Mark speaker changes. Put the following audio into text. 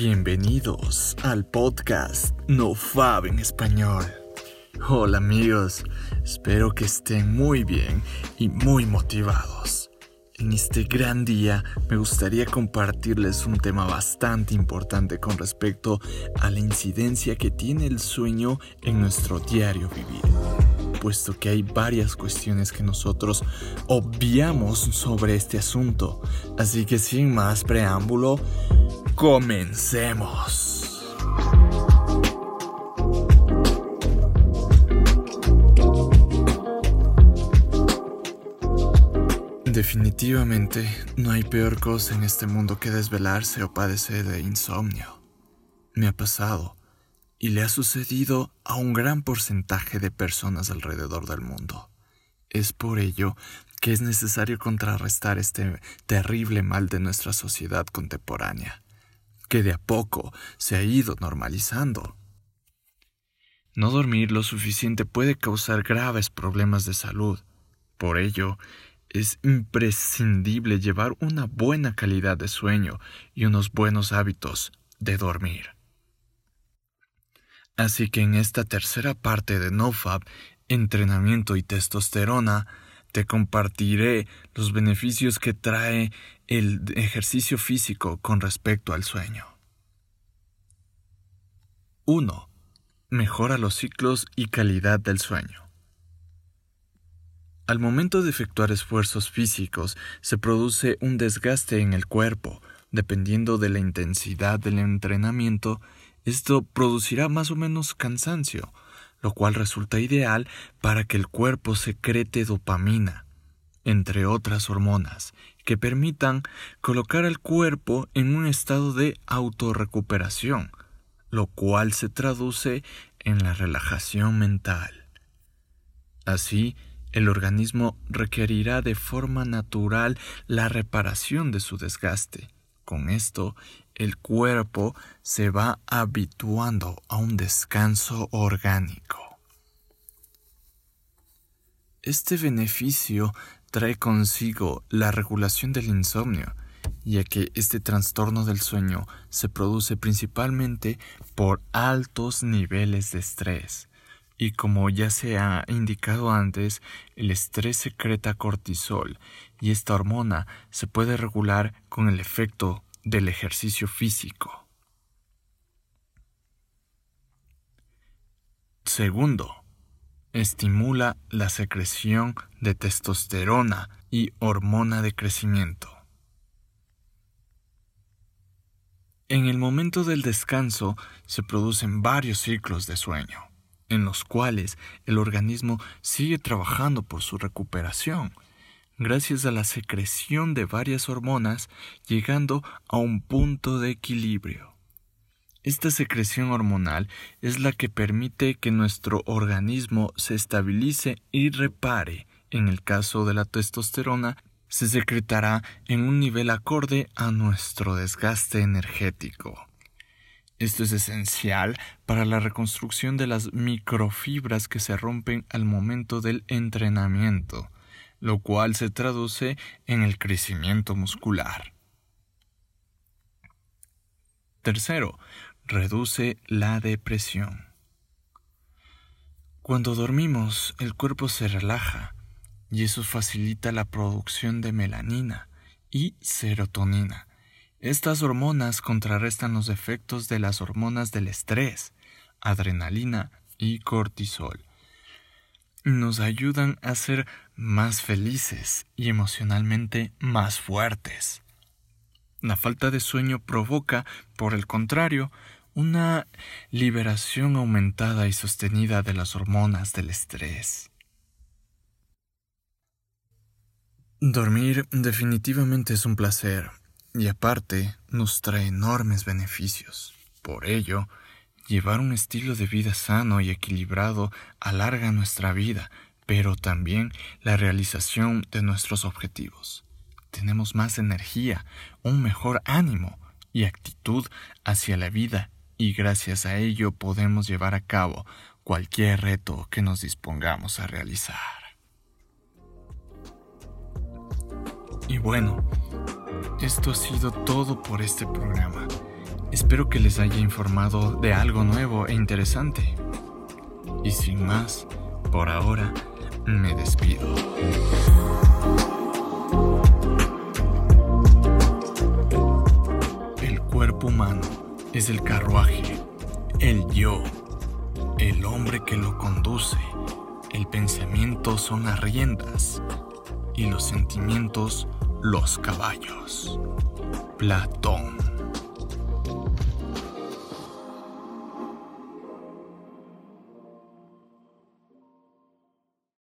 Speaker 1: Bienvenidos al podcast No Fab en español. Hola amigos, espero que estén muy bien y muy motivados. En este gran día me gustaría compartirles un tema bastante importante con respecto a la incidencia que tiene el sueño en nuestro diario vivir puesto que hay varias cuestiones que nosotros obviamos sobre este asunto. Así que sin más preámbulo, comencemos. Definitivamente no hay peor cosa en este mundo que desvelarse o padecer de insomnio. Me ha pasado y le ha sucedido a un gran porcentaje de personas alrededor del mundo. Es por ello que es necesario contrarrestar este terrible mal de nuestra sociedad contemporánea, que de a poco se ha ido normalizando. No dormir lo suficiente puede causar graves problemas de salud. Por ello, es imprescindible llevar una buena calidad de sueño y unos buenos hábitos de dormir. Así que en esta tercera parte de NoFab, entrenamiento y testosterona, te compartiré los beneficios que trae el ejercicio físico con respecto al sueño. 1. Mejora los ciclos y calidad del sueño. Al momento de efectuar esfuerzos físicos se produce un desgaste en el cuerpo, dependiendo de la intensidad del entrenamiento esto producirá más o menos cansancio, lo cual resulta ideal para que el cuerpo secrete dopamina, entre otras hormonas, que permitan colocar al cuerpo en un estado de autorrecuperación, lo cual se traduce en la relajación mental. Así, el organismo requerirá de forma natural la reparación de su desgaste. Con esto, el cuerpo se va habituando a un descanso orgánico. Este beneficio trae consigo la regulación del insomnio, ya que este trastorno del sueño se produce principalmente por altos niveles de estrés. Y como ya se ha indicado antes, el estrés secreta cortisol y esta hormona se puede regular con el efecto del ejercicio físico. Segundo, estimula la secreción de testosterona y hormona de crecimiento. En el momento del descanso se producen varios ciclos de sueño, en los cuales el organismo sigue trabajando por su recuperación gracias a la secreción de varias hormonas, llegando a un punto de equilibrio. Esta secreción hormonal es la que permite que nuestro organismo se estabilice y repare. En el caso de la testosterona, se secretará en un nivel acorde a nuestro desgaste energético. Esto es esencial para la reconstrucción de las microfibras que se rompen al momento del entrenamiento lo cual se traduce en el crecimiento muscular. Tercero, reduce la depresión. Cuando dormimos, el cuerpo se relaja y eso facilita la producción de melanina y serotonina. Estas hormonas contrarrestan los efectos de las hormonas del estrés, adrenalina y cortisol nos ayudan a ser más felices y emocionalmente más fuertes. La falta de sueño provoca, por el contrario, una liberación aumentada y sostenida de las hormonas del estrés. Dormir definitivamente es un placer y aparte nos trae enormes beneficios. Por ello, Llevar un estilo de vida sano y equilibrado alarga nuestra vida, pero también la realización de nuestros objetivos. Tenemos más energía, un mejor ánimo y actitud hacia la vida y gracias a ello podemos llevar a cabo cualquier reto que nos dispongamos a realizar. Y bueno, esto ha sido todo por este programa. Espero que les haya informado de algo nuevo e interesante. Y sin más, por ahora, me despido. El cuerpo humano es el carruaje, el yo, el hombre que lo conduce. El pensamiento son las riendas y los sentimientos los caballos. Platón.